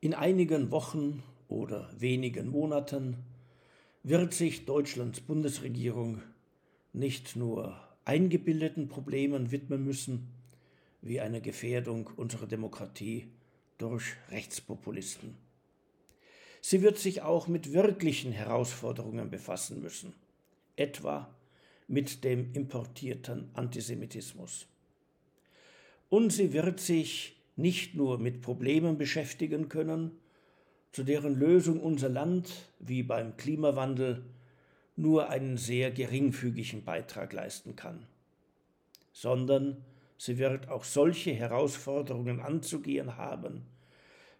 In einigen Wochen oder wenigen Monaten wird sich Deutschlands Bundesregierung nicht nur eingebildeten Problemen widmen müssen, wie einer Gefährdung unserer Demokratie durch Rechtspopulisten. Sie wird sich auch mit wirklichen Herausforderungen befassen müssen, etwa mit dem importierten Antisemitismus. Und sie wird sich nicht nur mit Problemen beschäftigen können, zu deren Lösung unser Land, wie beim Klimawandel, nur einen sehr geringfügigen Beitrag leisten kann, sondern sie wird auch solche Herausforderungen anzugehen haben,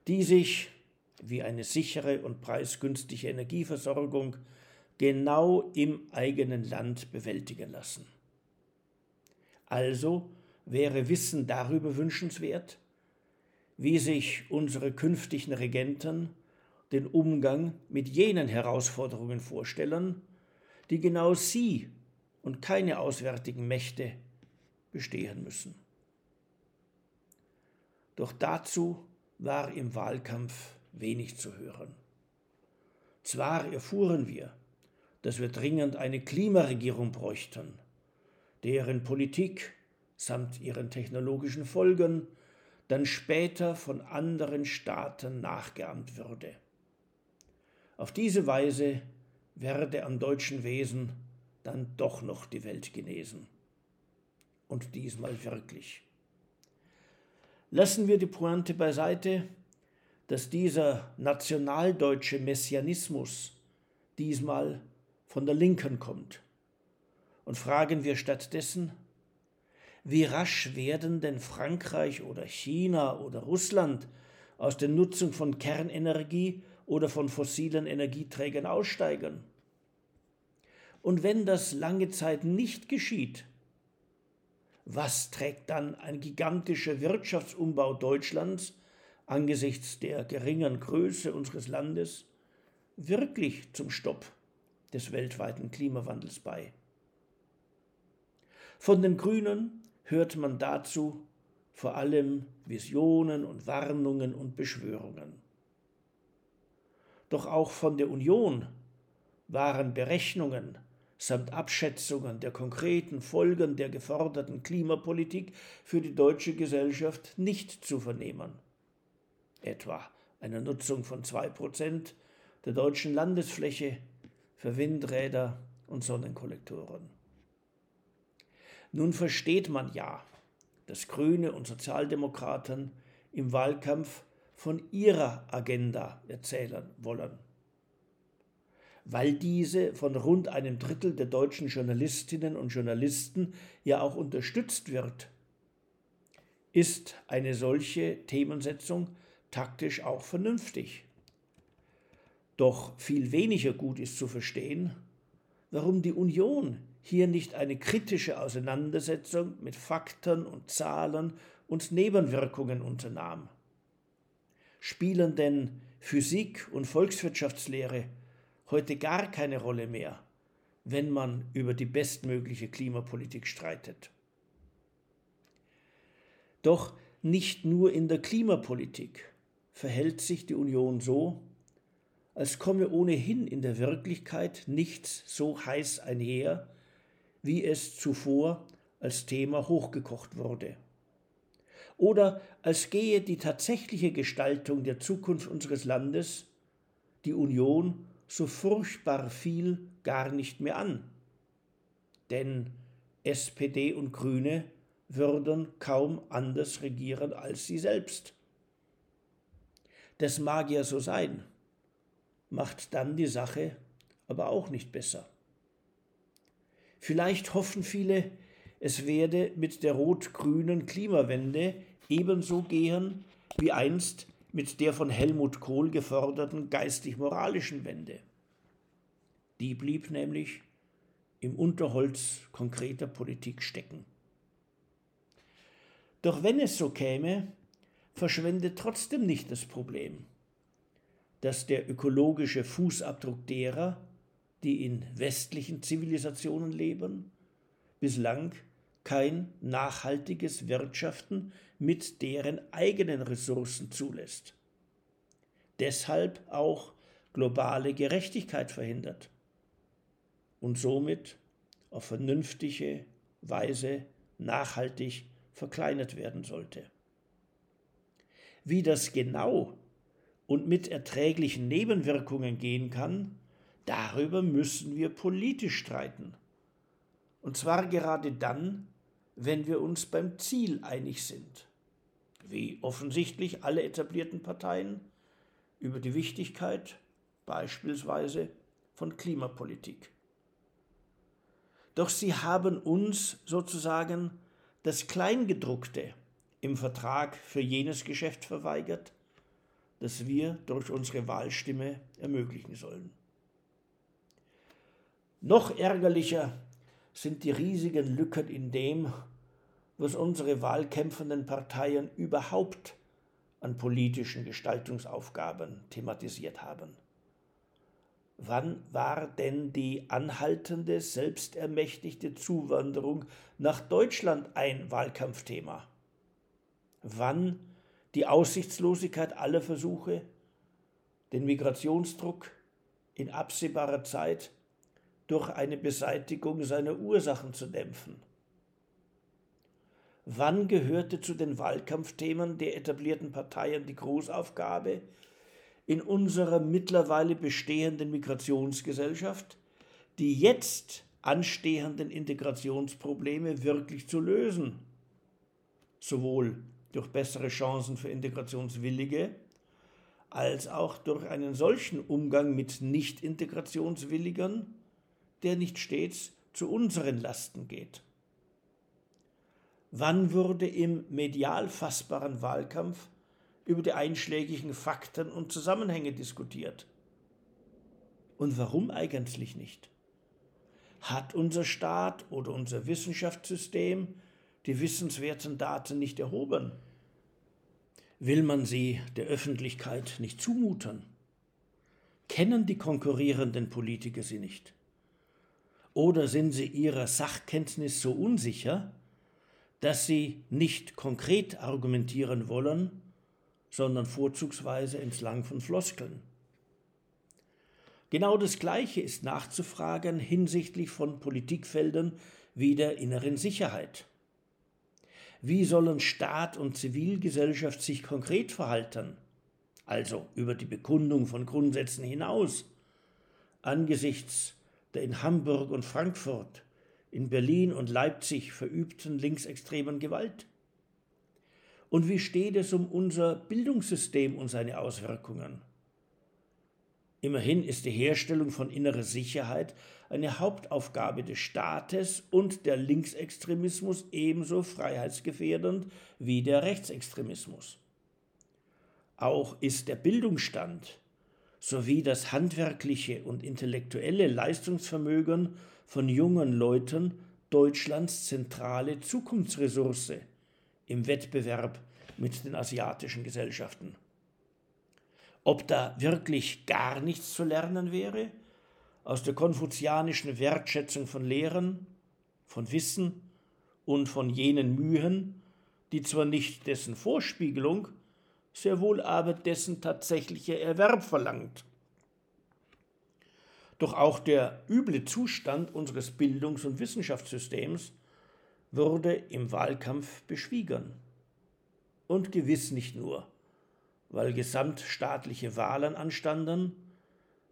die sich, wie eine sichere und preisgünstige Energieversorgung, genau im eigenen Land bewältigen lassen. Also wäre Wissen darüber wünschenswert, wie sich unsere künftigen Regenten den Umgang mit jenen Herausforderungen vorstellen, die genau sie und keine auswärtigen Mächte bestehen müssen. Doch dazu war im Wahlkampf wenig zu hören. Zwar erfuhren wir, dass wir dringend eine Klimaregierung bräuchten, deren Politik samt ihren technologischen Folgen dann später von anderen Staaten nachgeahmt würde. Auf diese Weise werde am deutschen Wesen dann doch noch die Welt genesen. Und diesmal wirklich. Lassen wir die Pointe beiseite, dass dieser nationaldeutsche Messianismus diesmal von der Linken kommt. Und fragen wir stattdessen, wie rasch werden denn Frankreich oder China oder Russland aus der Nutzung von Kernenergie oder von fossilen Energieträgern aussteigen? Und wenn das lange Zeit nicht geschieht, was trägt dann ein gigantischer Wirtschaftsumbau Deutschlands angesichts der geringen Größe unseres Landes wirklich zum Stopp des weltweiten Klimawandels bei? Von den Grünen hört man dazu vor allem Visionen und Warnungen und Beschwörungen. Doch auch von der Union waren Berechnungen samt Abschätzungen der konkreten Folgen der geforderten Klimapolitik für die deutsche Gesellschaft nicht zu vernehmen. Etwa eine Nutzung von zwei Prozent der deutschen Landesfläche für Windräder und Sonnenkollektoren. Nun versteht man ja, dass Grüne und Sozialdemokraten im Wahlkampf von ihrer Agenda erzählen wollen weil diese von rund einem Drittel der deutschen Journalistinnen und Journalisten ja auch unterstützt wird, ist eine solche Themensetzung taktisch auch vernünftig. Doch viel weniger gut ist zu verstehen, warum die Union hier nicht eine kritische Auseinandersetzung mit Fakten und Zahlen und Nebenwirkungen unternahm. Spielen denn Physik und Volkswirtschaftslehre heute gar keine Rolle mehr, wenn man über die bestmögliche Klimapolitik streitet. Doch nicht nur in der Klimapolitik verhält sich die Union so, als komme ohnehin in der Wirklichkeit nichts so heiß einher, wie es zuvor als Thema hochgekocht wurde. Oder als gehe die tatsächliche Gestaltung der Zukunft unseres Landes die Union so furchtbar viel gar nicht mehr an. Denn SPD und Grüne würden kaum anders regieren als sie selbst. Das mag ja so sein, macht dann die Sache aber auch nicht besser. Vielleicht hoffen viele, es werde mit der rot-grünen Klimawende ebenso gehen wie einst mit der von Helmut Kohl geforderten geistig-moralischen Wende. Die blieb nämlich im Unterholz konkreter Politik stecken. Doch wenn es so käme, verschwendet trotzdem nicht das Problem, dass der ökologische Fußabdruck derer, die in westlichen Zivilisationen leben, bislang kein nachhaltiges Wirtschaften mit deren eigenen Ressourcen zulässt. deshalb auch globale Gerechtigkeit verhindert und somit auf vernünftige Weise nachhaltig verkleinert werden sollte. Wie das genau und mit erträglichen Nebenwirkungen gehen kann, darüber müssen wir politisch streiten. Und zwar gerade dann, wenn wir uns beim Ziel einig sind, wie offensichtlich alle etablierten Parteien, über die Wichtigkeit beispielsweise von Klimapolitik. Doch sie haben uns sozusagen das Kleingedruckte im Vertrag für jenes Geschäft verweigert, das wir durch unsere Wahlstimme ermöglichen sollen. Noch ärgerlicher sind die riesigen Lücken in dem, was unsere wahlkämpfenden Parteien überhaupt an politischen Gestaltungsaufgaben thematisiert haben. Wann war denn die anhaltende, selbstermächtigte Zuwanderung nach Deutschland ein Wahlkampfthema? Wann die Aussichtslosigkeit aller Versuche, den Migrationsdruck in absehbarer Zeit durch eine Beseitigung seiner Ursachen zu dämpfen? Wann gehörte zu den Wahlkampfthemen der etablierten Parteien die Großaufgabe, in unserer mittlerweile bestehenden Migrationsgesellschaft die jetzt anstehenden Integrationsprobleme wirklich zu lösen, sowohl durch bessere Chancen für Integrationswillige als auch durch einen solchen Umgang mit Nicht-Integrationswilligern, der nicht stets zu unseren Lasten geht. Wann wurde im medial fassbaren Wahlkampf über die einschlägigen Fakten und Zusammenhänge diskutiert? Und warum eigentlich nicht? Hat unser Staat oder unser Wissenschaftssystem die wissenswerten Daten nicht erhoben? Will man sie der Öffentlichkeit nicht zumuten? Kennen die konkurrierenden Politiker sie nicht? Oder sind sie ihrer Sachkenntnis so unsicher, dass sie nicht konkret argumentieren wollen, sondern vorzugsweise entlang von Floskeln. Genau das Gleiche ist nachzufragen hinsichtlich von Politikfeldern wie der inneren Sicherheit. Wie sollen Staat und Zivilgesellschaft sich konkret verhalten, also über die Bekundung von Grundsätzen hinaus, angesichts der in Hamburg und Frankfurt in Berlin und Leipzig verübten linksextremen Gewalt? Und wie steht es um unser Bildungssystem und seine Auswirkungen? Immerhin ist die Herstellung von innerer Sicherheit eine Hauptaufgabe des Staates und der Linksextremismus ebenso freiheitsgefährdend wie der Rechtsextremismus. Auch ist der Bildungsstand sowie das handwerkliche und intellektuelle Leistungsvermögen von jungen Leuten Deutschlands zentrale Zukunftsressource im Wettbewerb mit den asiatischen Gesellschaften. Ob da wirklich gar nichts zu lernen wäre aus der konfuzianischen Wertschätzung von Lehren, von Wissen und von jenen Mühen, die zwar nicht dessen Vorspiegelung, sehr wohl aber dessen tatsächliche Erwerb verlangt. Doch auch der üble Zustand unseres Bildungs- und Wissenschaftssystems wurde im Wahlkampf beschwiegen. Und gewiss nicht nur, weil gesamtstaatliche Wahlen anstanden,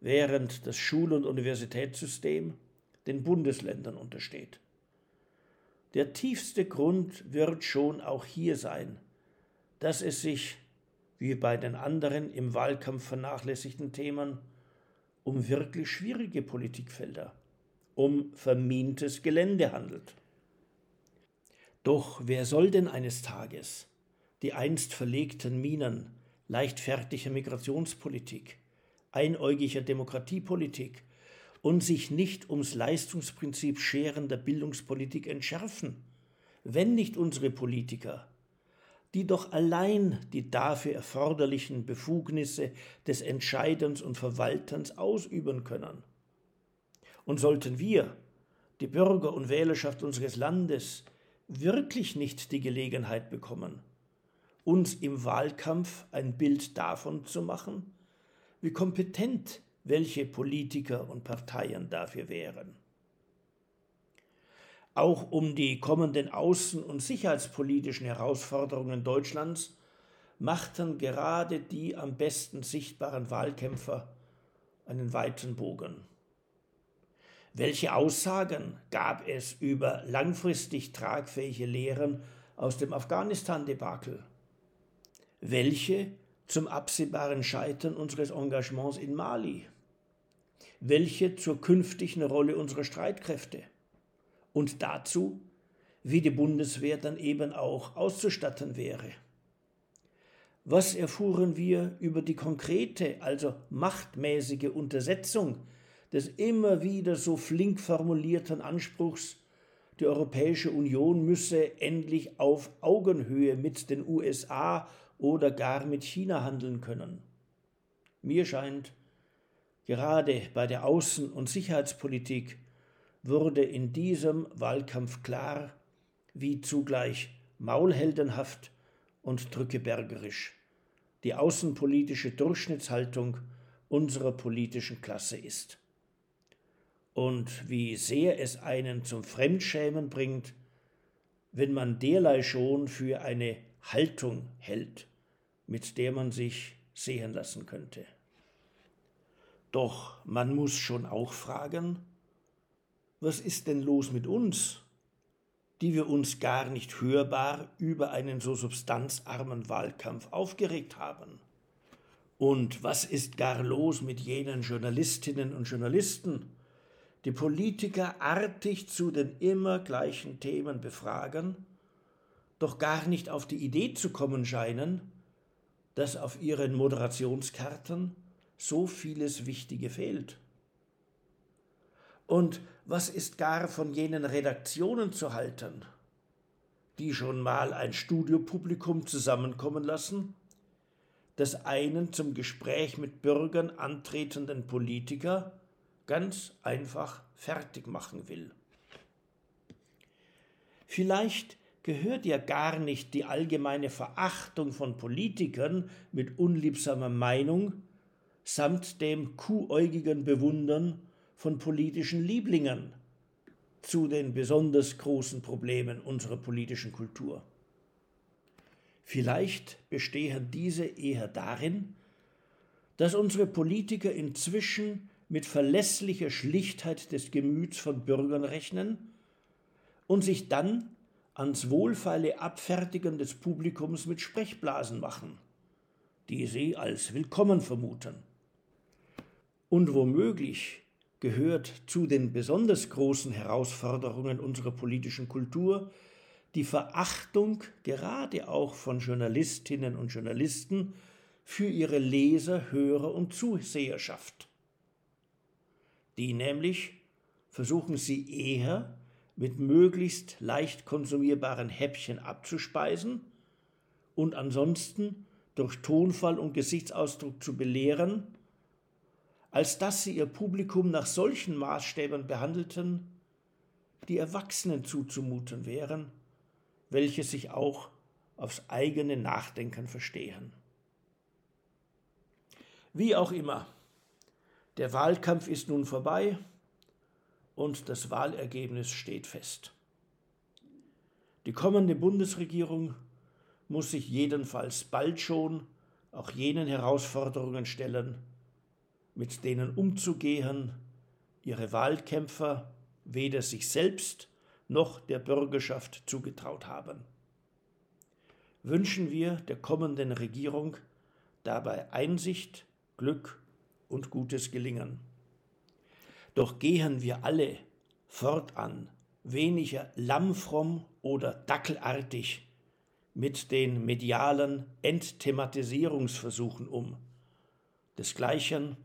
während das Schul- und Universitätssystem den Bundesländern untersteht. Der tiefste Grund wird schon auch hier sein, dass es sich, wie bei den anderen im Wahlkampf vernachlässigten Themen, um wirklich schwierige Politikfelder, um vermintes Gelände handelt. Doch wer soll denn eines Tages die einst verlegten Minen leichtfertiger Migrationspolitik, einäugiger Demokratiepolitik und sich nicht ums Leistungsprinzip scherender Bildungspolitik entschärfen, wenn nicht unsere Politiker die doch allein die dafür erforderlichen Befugnisse des Entscheidens und Verwaltens ausüben können. Und sollten wir, die Bürger und Wählerschaft unseres Landes, wirklich nicht die Gelegenheit bekommen, uns im Wahlkampf ein Bild davon zu machen, wie kompetent welche Politiker und Parteien dafür wären. Auch um die kommenden außen- und sicherheitspolitischen Herausforderungen Deutschlands machten gerade die am besten sichtbaren Wahlkämpfer einen weiten Bogen. Welche Aussagen gab es über langfristig tragfähige Lehren aus dem Afghanistan-Debakel? Welche zum absehbaren Scheitern unseres Engagements in Mali? Welche zur künftigen Rolle unserer Streitkräfte? Und dazu, wie die Bundeswehr dann eben auch auszustatten wäre. Was erfuhren wir über die konkrete, also machtmäßige Untersetzung des immer wieder so flink formulierten Anspruchs, die Europäische Union müsse endlich auf Augenhöhe mit den USA oder gar mit China handeln können. Mir scheint, gerade bei der Außen- und Sicherheitspolitik wurde in diesem Wahlkampf klar, wie zugleich maulheldenhaft und drückebergerisch die außenpolitische Durchschnittshaltung unserer politischen Klasse ist und wie sehr es einen zum Fremdschämen bringt, wenn man derlei schon für eine Haltung hält, mit der man sich sehen lassen könnte. Doch man muss schon auch fragen, was ist denn los mit uns, die wir uns gar nicht hörbar über einen so substanzarmen Wahlkampf aufgeregt haben? Und was ist gar los mit jenen Journalistinnen und Journalisten, die Politiker artig zu den immer gleichen Themen befragen, doch gar nicht auf die Idee zu kommen scheinen, dass auf ihren Moderationskarten so vieles Wichtige fehlt. Und was ist gar von jenen Redaktionen zu halten, die schon mal ein Studiopublikum zusammenkommen lassen, des einen zum Gespräch mit Bürgern antretenden Politiker ganz einfach fertig machen will. Vielleicht gehört ja gar nicht die allgemeine Verachtung von Politikern mit unliebsamer Meinung samt dem kuhäugigen Bewundern von politischen Lieblingen zu den besonders großen Problemen unserer politischen Kultur. Vielleicht bestehen diese eher darin, dass unsere Politiker inzwischen mit verlässlicher Schlichtheit des Gemüts von Bürgern rechnen und sich dann ans wohlfeile Abfertigen des Publikums mit Sprechblasen machen, die sie als willkommen vermuten. Und womöglich gehört zu den besonders großen Herausforderungen unserer politischen Kultur die Verachtung gerade auch von Journalistinnen und Journalisten für ihre Leser, Hörer und Zuseherschaft. Die nämlich versuchen sie eher mit möglichst leicht konsumierbaren Häppchen abzuspeisen und ansonsten durch Tonfall und Gesichtsausdruck zu belehren, als dass sie ihr Publikum nach solchen Maßstäben behandelten, die Erwachsenen zuzumuten wären, welche sich auch aufs eigene Nachdenken verstehen. Wie auch immer, der Wahlkampf ist nun vorbei und das Wahlergebnis steht fest. Die kommende Bundesregierung muss sich jedenfalls bald schon auch jenen Herausforderungen stellen, mit denen umzugehen ihre Wahlkämpfer weder sich selbst noch der Bürgerschaft zugetraut haben. Wünschen wir der kommenden Regierung dabei Einsicht, Glück und gutes Gelingen. Doch gehen wir alle fortan weniger lammfromm oder dackelartig mit den medialen Entthematisierungsversuchen um, desgleichen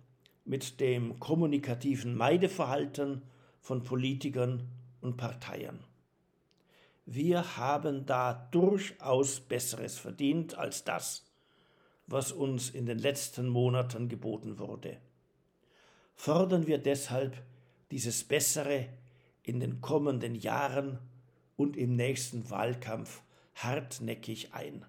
mit dem kommunikativen Meideverhalten von Politikern und Parteien. Wir haben da durchaus Besseres verdient als das, was uns in den letzten Monaten geboten wurde. Fordern wir deshalb dieses Bessere in den kommenden Jahren und im nächsten Wahlkampf hartnäckig ein.